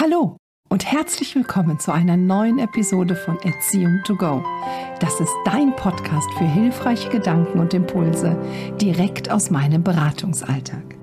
Hallo und herzlich willkommen zu einer neuen Episode von Erziehung to Go. Das ist dein Podcast für hilfreiche Gedanken und Impulse direkt aus meinem Beratungsalltag.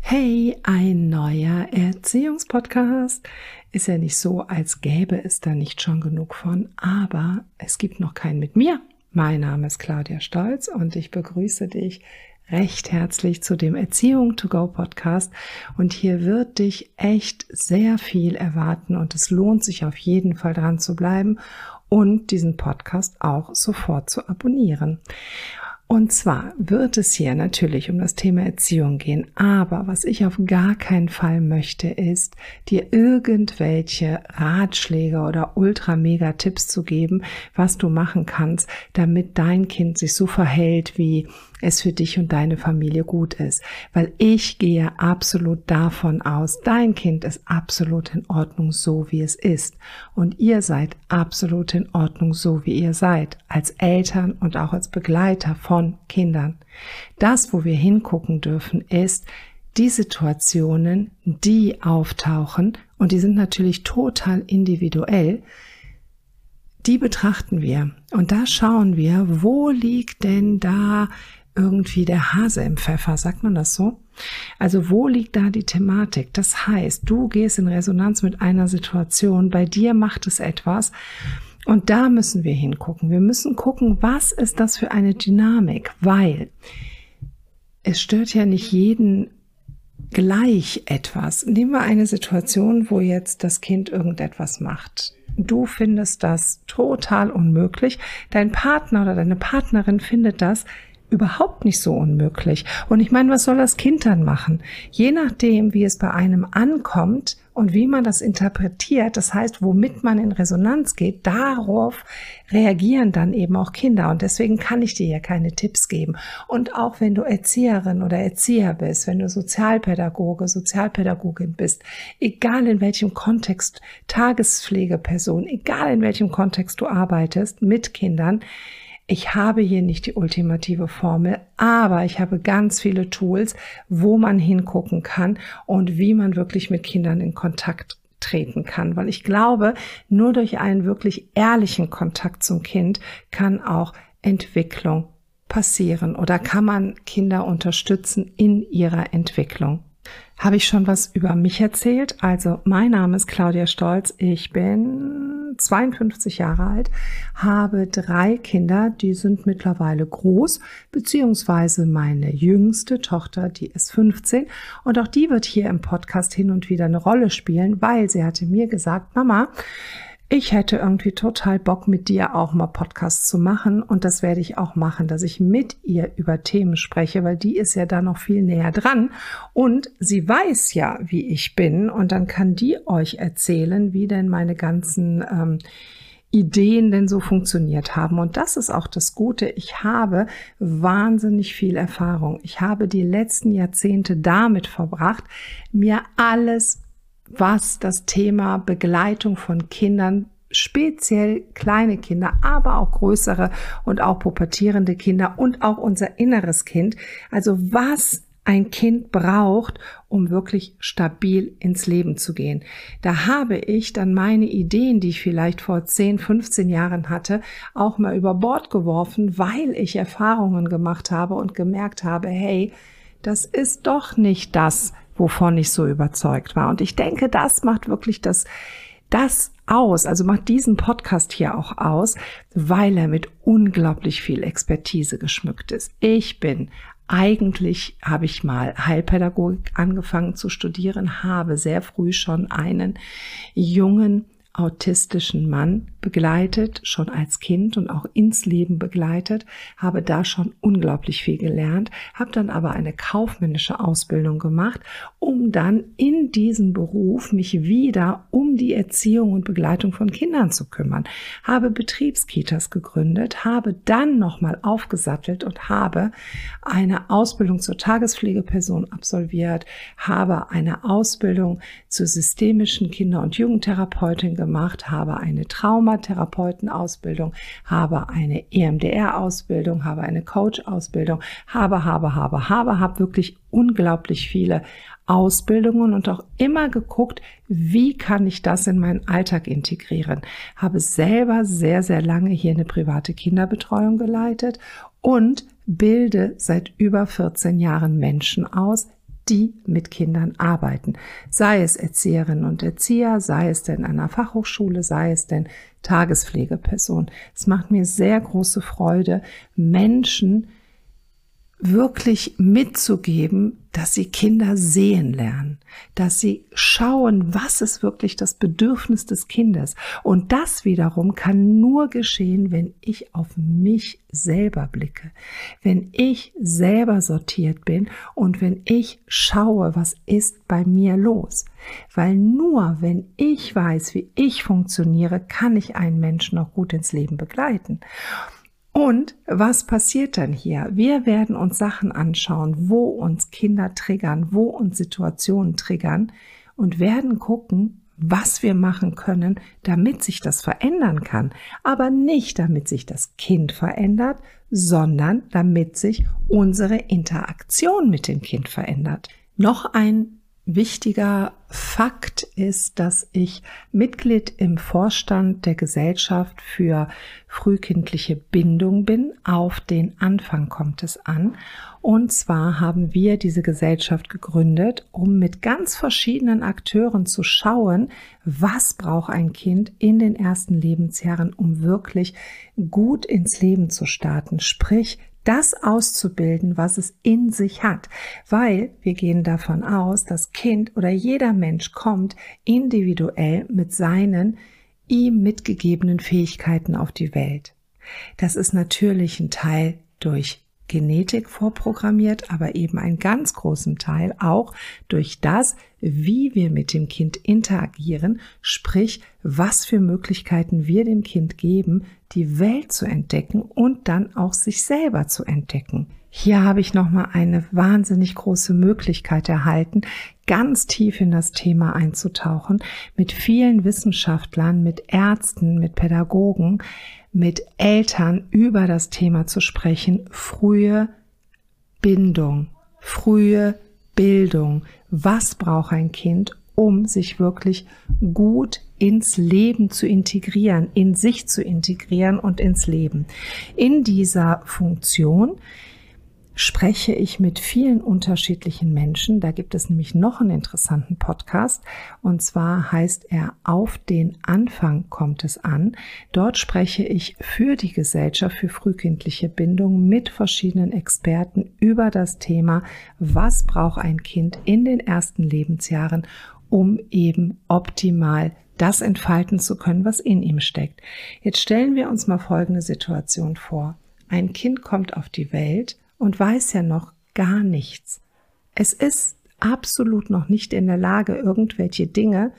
Hey, ein neuer Erziehungspodcast. Ist ja nicht so, als gäbe es da nicht schon genug von, aber es gibt noch keinen mit mir. Mein Name ist Claudia Stolz und ich begrüße dich recht herzlich zu dem Erziehung to go Podcast und hier wird dich echt sehr viel erwarten und es lohnt sich auf jeden Fall dran zu bleiben und diesen Podcast auch sofort zu abonnieren. Und zwar wird es hier natürlich um das Thema Erziehung gehen, aber was ich auf gar keinen Fall möchte, ist, dir irgendwelche Ratschläge oder ultra-mega-Tipps zu geben, was du machen kannst, damit dein Kind sich so verhält, wie es für dich und deine Familie gut ist. Weil ich gehe absolut davon aus, dein Kind ist absolut in Ordnung so, wie es ist. Und ihr seid absolut in Ordnung so, wie ihr seid. Als Eltern und auch als Begleiter von Kindern. Das, wo wir hingucken dürfen, ist, die Situationen, die auftauchen, und die sind natürlich total individuell, die betrachten wir. Und da schauen wir, wo liegt denn da irgendwie der Hase im Pfeffer, sagt man das so? Also wo liegt da die Thematik? Das heißt, du gehst in Resonanz mit einer Situation, bei dir macht es etwas und da müssen wir hingucken. Wir müssen gucken, was ist das für eine Dynamik, weil es stört ja nicht jeden gleich etwas. Nehmen wir eine Situation, wo jetzt das Kind irgendetwas macht. Du findest das total unmöglich. Dein Partner oder deine Partnerin findet das überhaupt nicht so unmöglich. Und ich meine, was soll das Kind dann machen? Je nachdem, wie es bei einem ankommt und wie man das interpretiert, das heißt, womit man in Resonanz geht, darauf reagieren dann eben auch Kinder. Und deswegen kann ich dir ja keine Tipps geben. Und auch wenn du Erzieherin oder Erzieher bist, wenn du Sozialpädagoge, Sozialpädagogin bist, egal in welchem Kontext, Tagespflegeperson, egal in welchem Kontext du arbeitest mit Kindern, ich habe hier nicht die ultimative Formel, aber ich habe ganz viele Tools, wo man hingucken kann und wie man wirklich mit Kindern in Kontakt treten kann, weil ich glaube, nur durch einen wirklich ehrlichen Kontakt zum Kind kann auch Entwicklung passieren oder kann man Kinder unterstützen in ihrer Entwicklung. Habe ich schon was über mich erzählt? Also, mein Name ist Claudia Stolz. Ich bin 52 Jahre alt, habe drei Kinder, die sind mittlerweile groß, beziehungsweise meine jüngste Tochter, die ist 15 und auch die wird hier im Podcast hin und wieder eine Rolle spielen, weil sie hatte mir gesagt, Mama, ich hätte irgendwie total Bock, mit dir auch mal Podcasts zu machen. Und das werde ich auch machen, dass ich mit ihr über Themen spreche, weil die ist ja da noch viel näher dran. Und sie weiß ja, wie ich bin. Und dann kann die euch erzählen, wie denn meine ganzen ähm, Ideen denn so funktioniert haben. Und das ist auch das Gute. Ich habe wahnsinnig viel Erfahrung. Ich habe die letzten Jahrzehnte damit verbracht, mir alles was das Thema Begleitung von Kindern speziell kleine Kinder, aber auch größere und auch pubertierende Kinder und auch unser inneres Kind. Also was ein Kind braucht, um wirklich stabil ins Leben zu gehen. Da habe ich dann meine Ideen, die ich vielleicht vor 10, 15 Jahren hatte, auch mal über Bord geworfen, weil ich Erfahrungen gemacht habe und gemerkt habe, hey, das ist doch nicht das, wovon ich so überzeugt war. Und ich denke, das macht wirklich das, das aus, also macht diesen Podcast hier auch aus, weil er mit unglaublich viel Expertise geschmückt ist. Ich bin eigentlich habe ich mal Heilpädagogik angefangen zu studieren, habe sehr früh schon einen jungen autistischen Mann begleitet, schon als Kind und auch ins Leben begleitet, habe da schon unglaublich viel gelernt, habe dann aber eine kaufmännische Ausbildung gemacht, um dann in diesem Beruf mich wieder um die Erziehung und Begleitung von Kindern zu kümmern, habe Betriebskitas gegründet, habe dann nochmal aufgesattelt und habe eine Ausbildung zur Tagespflegeperson absolviert, habe eine Ausbildung zur systemischen Kinder- und Jugendtherapeutin gemacht, habe eine Trauma Traumatherapeutenausbildung, habe eine EMDR-Ausbildung, habe eine Coach-Ausbildung, habe, habe, habe, habe, habe wirklich unglaublich viele Ausbildungen und auch immer geguckt, wie kann ich das in meinen Alltag integrieren. Habe selber sehr, sehr lange hier eine private Kinderbetreuung geleitet und bilde seit über 14 Jahren Menschen aus, die mit Kindern arbeiten. Sei es Erzieherinnen und Erzieher, sei es denn an einer Fachhochschule, sei es denn Tagespflegeperson. Es macht mir sehr große Freude, Menschen wirklich mitzugeben, dass sie Kinder sehen lernen, dass sie schauen, was ist wirklich das Bedürfnis des Kindes. Und das wiederum kann nur geschehen, wenn ich auf mich selber blicke, wenn ich selber sortiert bin und wenn ich schaue, was ist bei mir los. Weil nur wenn ich weiß, wie ich funktioniere, kann ich einen Menschen auch gut ins Leben begleiten. Und was passiert dann hier? Wir werden uns Sachen anschauen, wo uns Kinder triggern, wo uns Situationen triggern und werden gucken, was wir machen können, damit sich das verändern kann. Aber nicht damit sich das Kind verändert, sondern damit sich unsere Interaktion mit dem Kind verändert. Noch ein wichtiger Fakt ist, dass ich Mitglied im Vorstand der Gesellschaft für frühkindliche Bindung bin. Auf den Anfang kommt es an. Und zwar haben wir diese Gesellschaft gegründet, um mit ganz verschiedenen Akteuren zu schauen, was braucht ein Kind in den ersten Lebensjahren, um wirklich gut ins Leben zu starten. Sprich, das auszubilden, was es in sich hat, weil wir gehen davon aus, dass Kind oder jeder Mensch kommt individuell mit seinen ihm mitgegebenen Fähigkeiten auf die Welt. Das ist natürlich ein Teil durch Genetik vorprogrammiert, aber eben einen ganz großen Teil auch durch das, wie wir mit dem Kind interagieren, sprich, was für Möglichkeiten wir dem Kind geben, die Welt zu entdecken und dann auch sich selber zu entdecken. Hier habe ich nochmal eine wahnsinnig große Möglichkeit erhalten, ganz tief in das Thema einzutauchen, mit vielen Wissenschaftlern, mit Ärzten, mit Pädagogen, mit Eltern über das Thema zu sprechen, frühe Bindung, frühe Bildung. Was braucht ein Kind, um sich wirklich gut ins Leben zu integrieren, in sich zu integrieren und ins Leben. In dieser Funktion spreche ich mit vielen unterschiedlichen Menschen. Da gibt es nämlich noch einen interessanten Podcast und zwar heißt er Auf den Anfang kommt es an. Dort spreche ich für die Gesellschaft für frühkindliche Bindung mit verschiedenen Experten über das Thema, was braucht ein Kind in den ersten Lebensjahren, um eben optimal das entfalten zu können, was in ihm steckt. Jetzt stellen wir uns mal folgende Situation vor. Ein Kind kommt auf die Welt und weiß ja noch gar nichts. Es ist absolut noch nicht in der Lage, irgendwelche Dinge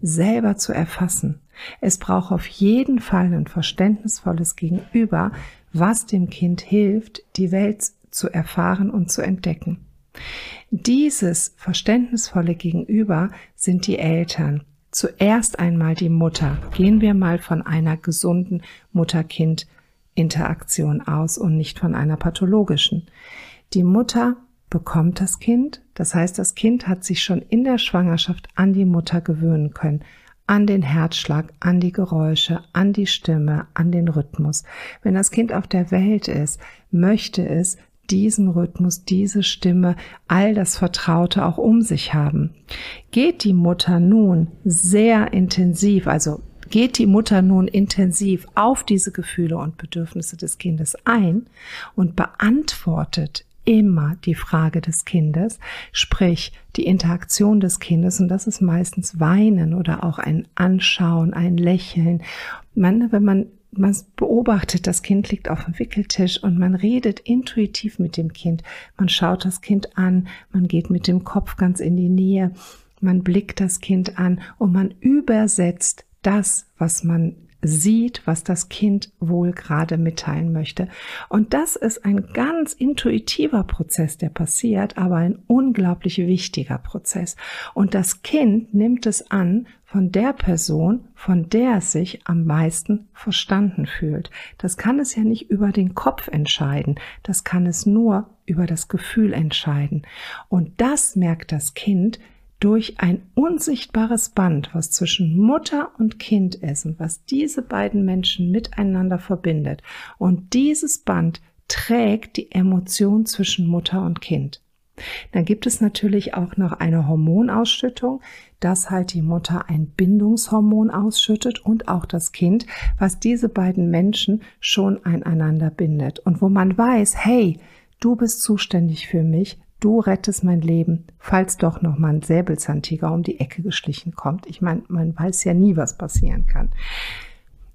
selber zu erfassen. Es braucht auf jeden Fall ein verständnisvolles Gegenüber, was dem Kind hilft, die Welt zu erfahren und zu entdecken. Dieses verständnisvolle Gegenüber sind die Eltern. Zuerst einmal die Mutter. Gehen wir mal von einer gesunden Mutter-Kind Interaktion aus und nicht von einer pathologischen. Die Mutter bekommt das Kind, das heißt, das Kind hat sich schon in der Schwangerschaft an die Mutter gewöhnen können, an den Herzschlag, an die Geräusche, an die Stimme, an den Rhythmus. Wenn das Kind auf der Welt ist, möchte es diesen Rhythmus, diese Stimme, all das Vertraute auch um sich haben. Geht die Mutter nun sehr intensiv, also geht die Mutter nun intensiv auf diese Gefühle und Bedürfnisse des Kindes ein und beantwortet immer die Frage des Kindes, sprich die Interaktion des Kindes und das ist meistens Weinen oder auch ein Anschauen, ein Lächeln. Man, wenn man man beobachtet, das Kind liegt auf dem Wickeltisch und man redet intuitiv mit dem Kind. Man schaut das Kind an, man geht mit dem Kopf ganz in die Nähe, man blickt das Kind an und man übersetzt das, was man sieht, was das Kind wohl gerade mitteilen möchte. Und das ist ein ganz intuitiver Prozess, der passiert, aber ein unglaublich wichtiger Prozess. Und das Kind nimmt es an von der Person, von der es sich am meisten verstanden fühlt. Das kann es ja nicht über den Kopf entscheiden. Das kann es nur über das Gefühl entscheiden. Und das merkt das Kind durch ein unsichtbares Band, was zwischen Mutter und Kind ist und was diese beiden Menschen miteinander verbindet. Und dieses Band trägt die Emotion zwischen Mutter und Kind. Dann gibt es natürlich auch noch eine Hormonausschüttung, dass halt die Mutter ein Bindungshormon ausschüttet und auch das Kind, was diese beiden Menschen schon einander bindet und wo man weiß, hey, du bist zuständig für mich, du rettest mein Leben, falls doch noch mal ein Säbelzahntiger um die Ecke geschlichen kommt. Ich meine, man weiß ja nie, was passieren kann.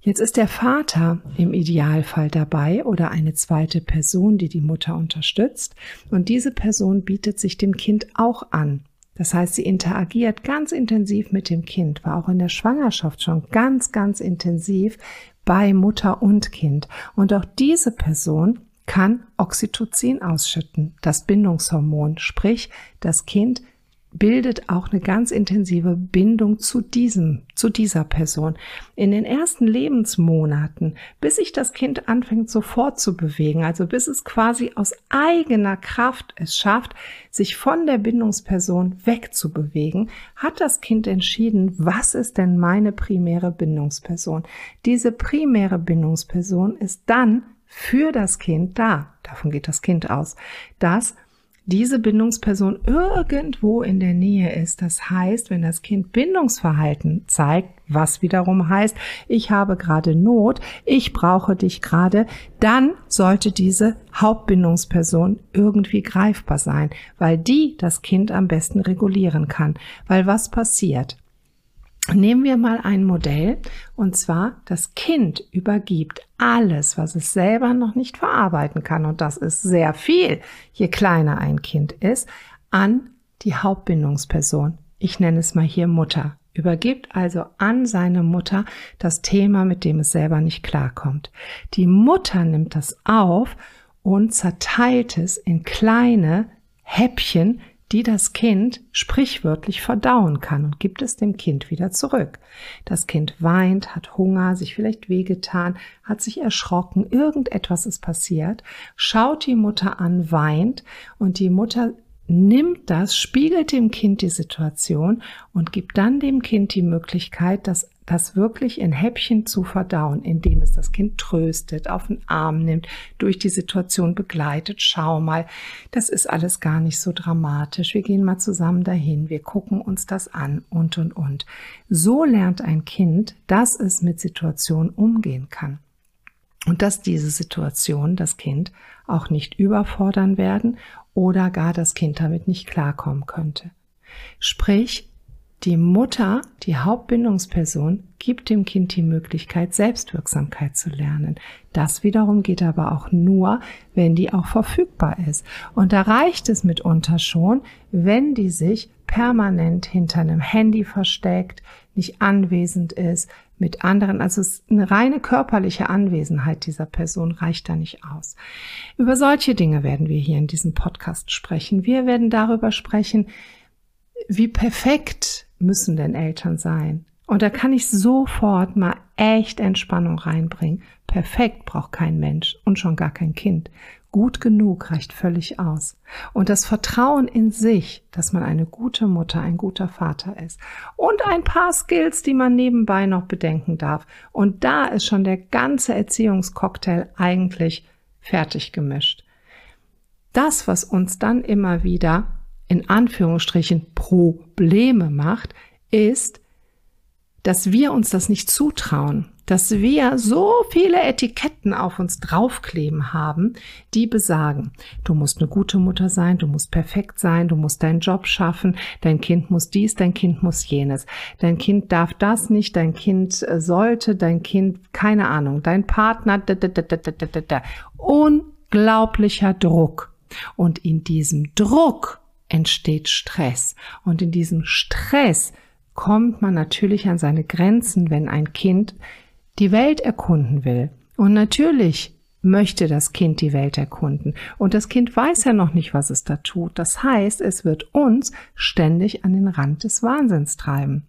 Jetzt ist der Vater im Idealfall dabei oder eine zweite Person, die die Mutter unterstützt. Und diese Person bietet sich dem Kind auch an. Das heißt, sie interagiert ganz intensiv mit dem Kind, war auch in der Schwangerschaft schon ganz, ganz intensiv bei Mutter und Kind. Und auch diese Person kann Oxytocin ausschütten, das Bindungshormon, sprich das Kind bildet auch eine ganz intensive Bindung zu diesem, zu dieser Person. In den ersten Lebensmonaten, bis sich das Kind anfängt sofort zu bewegen, also bis es quasi aus eigener Kraft es schafft, sich von der Bindungsperson wegzubewegen, hat das Kind entschieden, was ist denn meine primäre Bindungsperson? Diese primäre Bindungsperson ist dann für das Kind da. Davon geht das Kind aus, dass diese Bindungsperson irgendwo in der Nähe ist. Das heißt, wenn das Kind Bindungsverhalten zeigt, was wiederum heißt, ich habe gerade Not, ich brauche dich gerade, dann sollte diese Hauptbindungsperson irgendwie greifbar sein, weil die das Kind am besten regulieren kann. Weil was passiert? Nehmen wir mal ein Modell, und zwar das Kind übergibt alles, was es selber noch nicht verarbeiten kann, und das ist sehr viel, je kleiner ein Kind ist, an die Hauptbindungsperson. Ich nenne es mal hier Mutter. Übergibt also an seine Mutter das Thema, mit dem es selber nicht klarkommt. Die Mutter nimmt das auf und zerteilt es in kleine Häppchen, die das Kind sprichwörtlich verdauen kann und gibt es dem Kind wieder zurück. Das Kind weint, hat Hunger, sich vielleicht wehgetan, hat sich erschrocken, irgendetwas ist passiert, schaut die Mutter an, weint und die Mutter nimmt das, spiegelt dem Kind die Situation und gibt dann dem Kind die Möglichkeit, das das wirklich in Häppchen zu verdauen, indem es das Kind tröstet, auf den Arm nimmt, durch die Situation begleitet. Schau mal, das ist alles gar nicht so dramatisch. Wir gehen mal zusammen dahin, wir gucken uns das an und und und. So lernt ein Kind, dass es mit Situationen umgehen kann. Und dass diese Situation das Kind auch nicht überfordern werden oder gar das Kind damit nicht klarkommen könnte. Sprich, die Mutter, die Hauptbindungsperson, gibt dem Kind die Möglichkeit, Selbstwirksamkeit zu lernen. Das wiederum geht aber auch nur, wenn die auch verfügbar ist. Und da reicht es mitunter schon, wenn die sich permanent hinter einem Handy versteckt, nicht anwesend ist, mit anderen, also eine reine körperliche Anwesenheit dieser Person reicht da nicht aus. Über solche Dinge werden wir hier in diesem Podcast sprechen. Wir werden darüber sprechen, wie perfekt müssen denn Eltern sein? Und da kann ich sofort mal echt Entspannung reinbringen. Perfekt braucht kein Mensch und schon gar kein Kind. Gut genug reicht völlig aus. Und das Vertrauen in sich, dass man eine gute Mutter, ein guter Vater ist. Und ein paar Skills, die man nebenbei noch bedenken darf. Und da ist schon der ganze Erziehungscocktail eigentlich fertig gemischt. Das, was uns dann immer wieder in Anführungsstrichen Probleme macht, ist, dass wir uns das nicht zutrauen, dass wir so viele Etiketten auf uns draufkleben haben, die besagen, du musst eine gute Mutter sein, du musst perfekt sein, du musst deinen Job schaffen, dein Kind muss dies, dein Kind muss jenes, dein Kind darf das nicht, dein Kind äh, sollte, dein Kind, keine Ahnung, dein Partner, da, da, da, da, da, da, da. unglaublicher Druck. Und in diesem Druck entsteht Stress. Und in diesem Stress kommt man natürlich an seine Grenzen, wenn ein Kind die Welt erkunden will. Und natürlich möchte das Kind die Welt erkunden. Und das Kind weiß ja noch nicht, was es da tut. Das heißt, es wird uns ständig an den Rand des Wahnsinns treiben.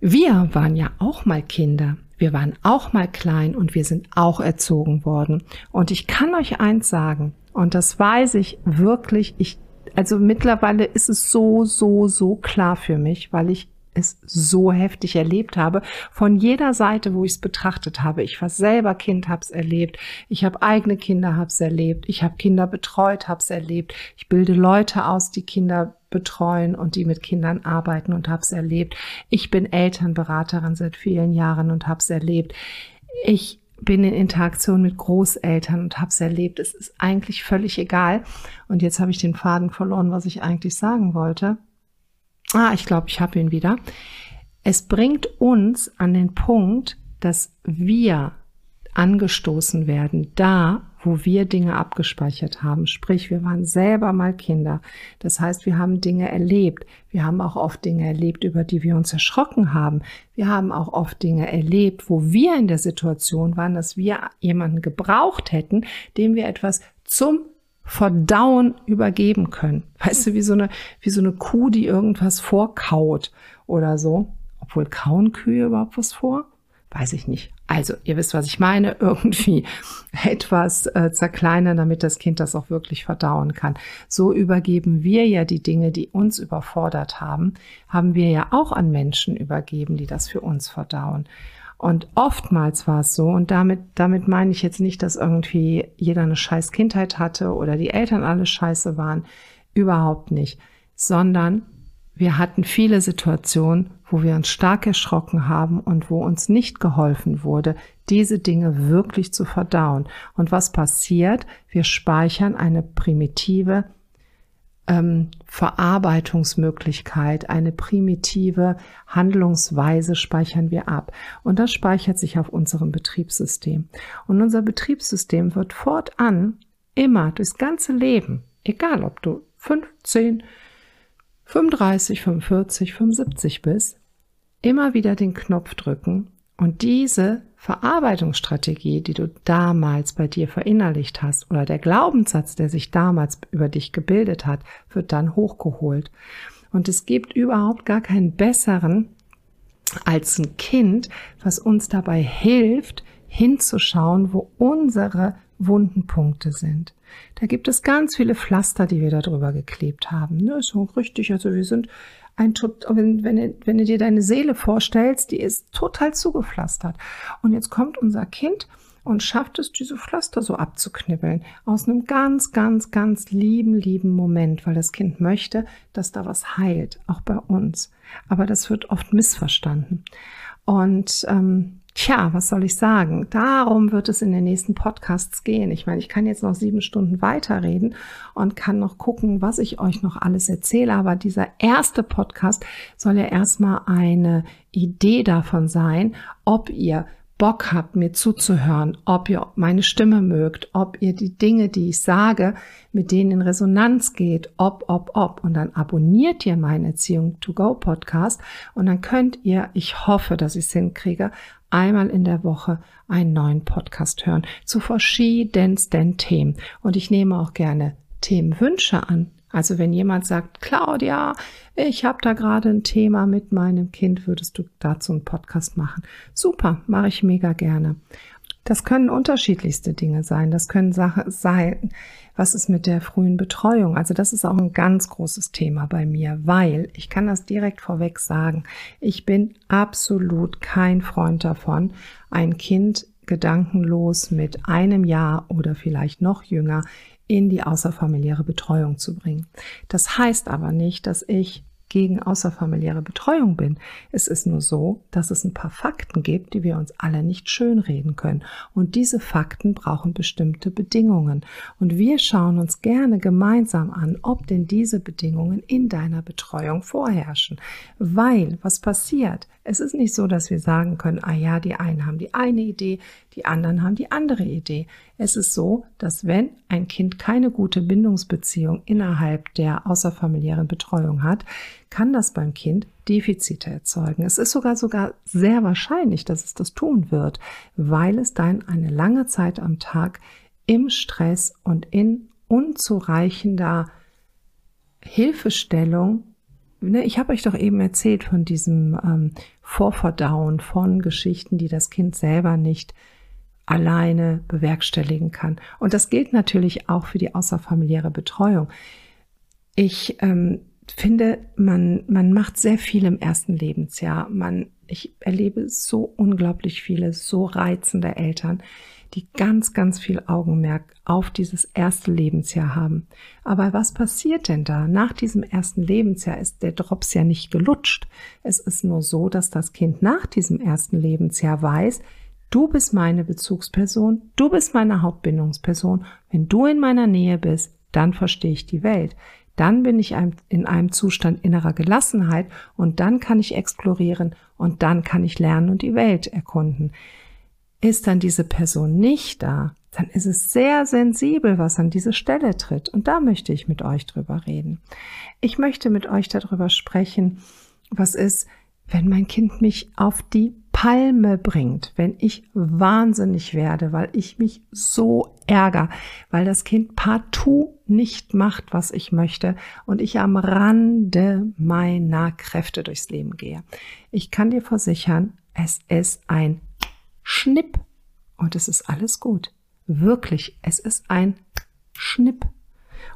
Wir waren ja auch mal Kinder. wir waren auch mal klein und wir sind auch erzogen worden. Und ich kann euch eins sagen, und das weiß ich wirklich, ich, also mittlerweile ist es so, so, so klar für mich, weil ich es so heftig erlebt habe. Von jeder Seite, wo ich es betrachtet habe. Ich war selber Kind, habe es erlebt. Ich habe eigene Kinder, habe es erlebt. Ich habe Kinder betreut, habe es erlebt. Ich bilde Leute aus, die Kinder betreuen und die mit Kindern arbeiten und habe es erlebt. Ich bin Elternberaterin seit vielen Jahren und habe es erlebt. Ich bin in Interaktion mit Großeltern und habe es erlebt. Es ist eigentlich völlig egal. Und jetzt habe ich den Faden verloren, was ich eigentlich sagen wollte. Ah, ich glaube, ich habe ihn wieder. Es bringt uns an den Punkt, dass wir angestoßen werden, da, wo wir Dinge abgespeichert haben. Sprich, wir waren selber mal Kinder. Das heißt, wir haben Dinge erlebt. Wir haben auch oft Dinge erlebt, über die wir uns erschrocken haben. Wir haben auch oft Dinge erlebt, wo wir in der Situation waren, dass wir jemanden gebraucht hätten, dem wir etwas zum Verdauen übergeben können. Weißt du, wie so eine, wie so eine Kuh, die irgendwas vorkaut oder so. Obwohl kauen Kühe überhaupt was vor? Weiß ich nicht. Also, ihr wisst, was ich meine. Irgendwie etwas äh, zerkleinern, damit das Kind das auch wirklich verdauen kann. So übergeben wir ja die Dinge, die uns überfordert haben, haben wir ja auch an Menschen übergeben, die das für uns verdauen. Und oftmals war es so, und damit, damit meine ich jetzt nicht, dass irgendwie jeder eine scheiß Kindheit hatte oder die Eltern alle scheiße waren. Überhaupt nicht. Sondern wir hatten viele Situationen, wo wir uns stark erschrocken haben und wo uns nicht geholfen wurde, diese Dinge wirklich zu verdauen. Und was passiert? Wir speichern eine primitive ähm, Verarbeitungsmöglichkeit, eine primitive Handlungsweise speichern wir ab. Und das speichert sich auf unserem Betriebssystem. Und unser Betriebssystem wird fortan immer durchs ganze Leben, egal ob du 15, 35, 45, 75 bist, immer wieder den Knopf drücken und diese Verarbeitungsstrategie, die du damals bei dir verinnerlicht hast oder der Glaubenssatz, der sich damals über dich gebildet hat, wird dann hochgeholt. Und es gibt überhaupt gar keinen besseren als ein Kind, was uns dabei hilft, hinzuschauen, wo unsere Wundenpunkte sind. Da gibt es ganz viele Pflaster, die wir da drüber geklebt haben. Ne, so richtig, also wir sind ein, wenn, wenn, wenn du dir deine Seele vorstellst, die ist total zugepflastert. Und jetzt kommt unser Kind und schafft es, diese Pflaster so abzuknibbeln. Aus einem ganz, ganz, ganz lieben, lieben Moment, weil das Kind möchte, dass da was heilt, auch bei uns. Aber das wird oft missverstanden. Und ähm, Tja, was soll ich sagen? Darum wird es in den nächsten Podcasts gehen. Ich meine, ich kann jetzt noch sieben Stunden weiterreden und kann noch gucken, was ich euch noch alles erzähle. Aber dieser erste Podcast soll ja erstmal eine Idee davon sein, ob ihr Bock habt, mir zuzuhören, ob ihr meine Stimme mögt, ob ihr die Dinge, die ich sage, mit denen in Resonanz geht, ob, ob, ob. Und dann abonniert ihr meinen Erziehung to go Podcast und dann könnt ihr, ich hoffe, dass ich es hinkriege, einmal in der Woche einen neuen Podcast hören zu verschiedensten Themen. Und ich nehme auch gerne Themenwünsche an. Also wenn jemand sagt, Claudia, ich habe da gerade ein Thema mit meinem Kind, würdest du dazu einen Podcast machen? Super, mache ich mega gerne. Das können unterschiedlichste Dinge sein. Das können Sachen sein. Was ist mit der frühen Betreuung? Also das ist auch ein ganz großes Thema bei mir, weil ich kann das direkt vorweg sagen. Ich bin absolut kein Freund davon, ein Kind gedankenlos mit einem Jahr oder vielleicht noch jünger in die außerfamiliäre Betreuung zu bringen. Das heißt aber nicht, dass ich gegen außerfamiliäre Betreuung bin. Es ist nur so, dass es ein paar Fakten gibt, die wir uns alle nicht schönreden können. Und diese Fakten brauchen bestimmte Bedingungen. Und wir schauen uns gerne gemeinsam an, ob denn diese Bedingungen in deiner Betreuung vorherrschen. Weil, was passiert? Es ist nicht so, dass wir sagen können, ah ja, die einen haben die eine Idee, die anderen haben die andere Idee. Es ist so, dass wenn ein Kind keine gute Bindungsbeziehung innerhalb der außerfamiliären Betreuung hat, kann das beim Kind Defizite erzeugen. Es ist sogar sogar sehr wahrscheinlich, dass es das tun wird, weil es dann eine lange Zeit am Tag im Stress und in unzureichender Hilfestellung ne, ich habe euch doch eben erzählt von diesem ähm, Vorverdauen von Geschichten, die das Kind selber nicht alleine bewerkstelligen kann. Und das gilt natürlich auch für die außerfamiliäre Betreuung. Ich ähm, finde, man, man macht sehr viel im ersten Lebensjahr. Man, ich erlebe so unglaublich viele, so reizende Eltern, die ganz, ganz viel Augenmerk auf dieses erste Lebensjahr haben. Aber was passiert denn da? Nach diesem ersten Lebensjahr ist der Drops ja nicht gelutscht. Es ist nur so, dass das Kind nach diesem ersten Lebensjahr weiß, du bist meine Bezugsperson, du bist meine Hauptbindungsperson. Wenn du in meiner Nähe bist, dann verstehe ich die Welt. Dann bin ich in einem Zustand innerer Gelassenheit und dann kann ich explorieren und dann kann ich lernen und die Welt erkunden. Ist dann diese Person nicht da, dann ist es sehr sensibel, was an diese Stelle tritt. Und da möchte ich mit euch drüber reden. Ich möchte mit euch darüber sprechen, was ist, wenn mein Kind mich auf die Palme bringt, wenn ich wahnsinnig werde, weil ich mich so ärger, weil das Kind partout nicht macht, was ich möchte und ich am Rande meiner Kräfte durchs Leben gehe. Ich kann dir versichern, es ist ein Schnipp. Und es ist alles gut. Wirklich, es ist ein Schnipp.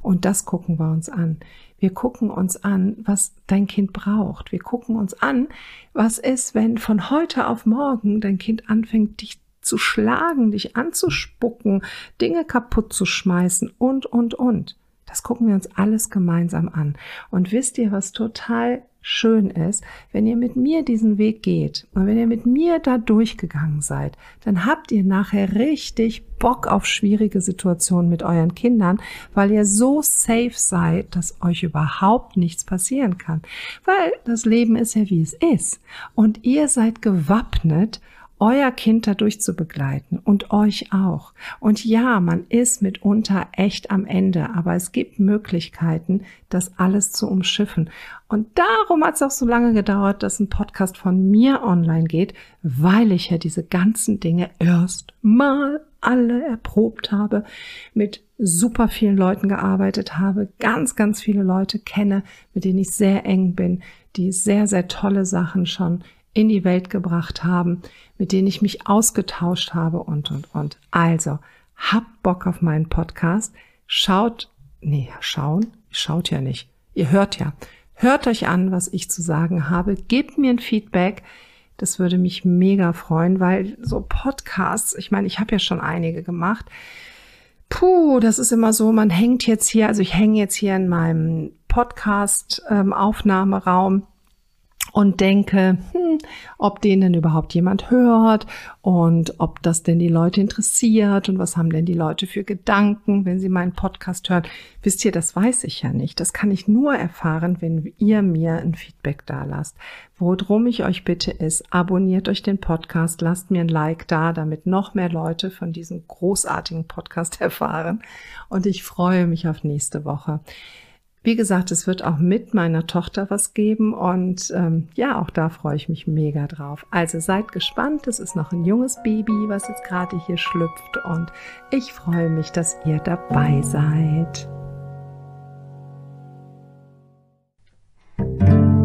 Und das gucken wir uns an. Wir gucken uns an, was dein Kind braucht. Wir gucken uns an, was ist, wenn von heute auf morgen dein Kind anfängt, dich zu schlagen, dich anzuspucken, Dinge kaputt zu schmeißen und, und, und. Das gucken wir uns alles gemeinsam an. Und wisst ihr, was total schön ist, wenn ihr mit mir diesen Weg geht und wenn ihr mit mir da durchgegangen seid, dann habt ihr nachher richtig Bock auf schwierige Situationen mit euren Kindern, weil ihr so safe seid, dass euch überhaupt nichts passieren kann. Weil das Leben ist ja wie es ist und ihr seid gewappnet, euer Kind dadurch zu begleiten und euch auch. Und ja, man ist mitunter echt am Ende, aber es gibt Möglichkeiten, das alles zu umschiffen. Und darum hat es auch so lange gedauert, dass ein Podcast von mir online geht, weil ich ja diese ganzen Dinge erst mal alle erprobt habe, mit super vielen Leuten gearbeitet habe, ganz, ganz viele Leute kenne, mit denen ich sehr eng bin, die sehr, sehr tolle Sachen schon in die Welt gebracht haben, mit denen ich mich ausgetauscht habe und, und, und. Also, habt Bock auf meinen Podcast. Schaut, nee, schauen, schaut ja nicht. Ihr hört ja. Hört euch an, was ich zu sagen habe. Gebt mir ein Feedback. Das würde mich mega freuen, weil so Podcasts, ich meine, ich habe ja schon einige gemacht. Puh, das ist immer so, man hängt jetzt hier, also ich hänge jetzt hier in meinem Podcast-Aufnahmeraum. Ähm, und denke, hm, ob den denn überhaupt jemand hört und ob das denn die Leute interessiert und was haben denn die Leute für Gedanken, wenn sie meinen Podcast hören. Wisst ihr, das weiß ich ja nicht. Das kann ich nur erfahren, wenn ihr mir ein Feedback da lasst. Worum ich euch bitte ist, abonniert euch den Podcast, lasst mir ein Like da, damit noch mehr Leute von diesem großartigen Podcast erfahren. Und ich freue mich auf nächste Woche. Wie gesagt, es wird auch mit meiner Tochter was geben und ähm, ja, auch da freue ich mich mega drauf. Also seid gespannt, es ist noch ein junges Baby, was jetzt gerade hier schlüpft und ich freue mich, dass ihr dabei seid.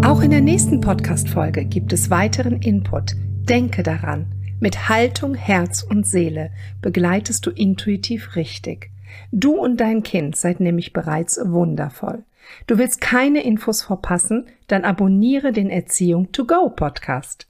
Auch in der nächsten Podcast-Folge gibt es weiteren Input. Denke daran, mit Haltung, Herz und Seele begleitest du intuitiv richtig. Du und dein Kind seid nämlich bereits wundervoll. Du willst keine Infos verpassen? Dann abonniere den Erziehung to go Podcast.